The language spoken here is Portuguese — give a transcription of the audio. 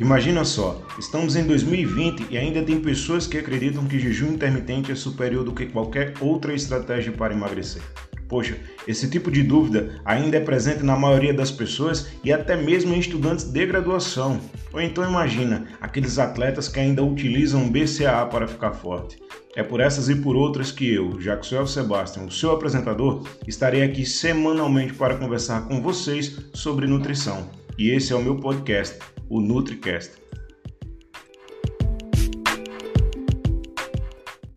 Imagina só, estamos em 2020 e ainda tem pessoas que acreditam que jejum intermitente é superior do que qualquer outra estratégia para emagrecer. Poxa, esse tipo de dúvida ainda é presente na maioria das pessoas e até mesmo em estudantes de graduação. Ou então imagina aqueles atletas que ainda utilizam BCAA para ficar forte. É por essas e por outras que eu, Jackson Sebastian, o seu apresentador, estarei aqui semanalmente para conversar com vocês sobre nutrição. E esse é o meu podcast, o NutriCast.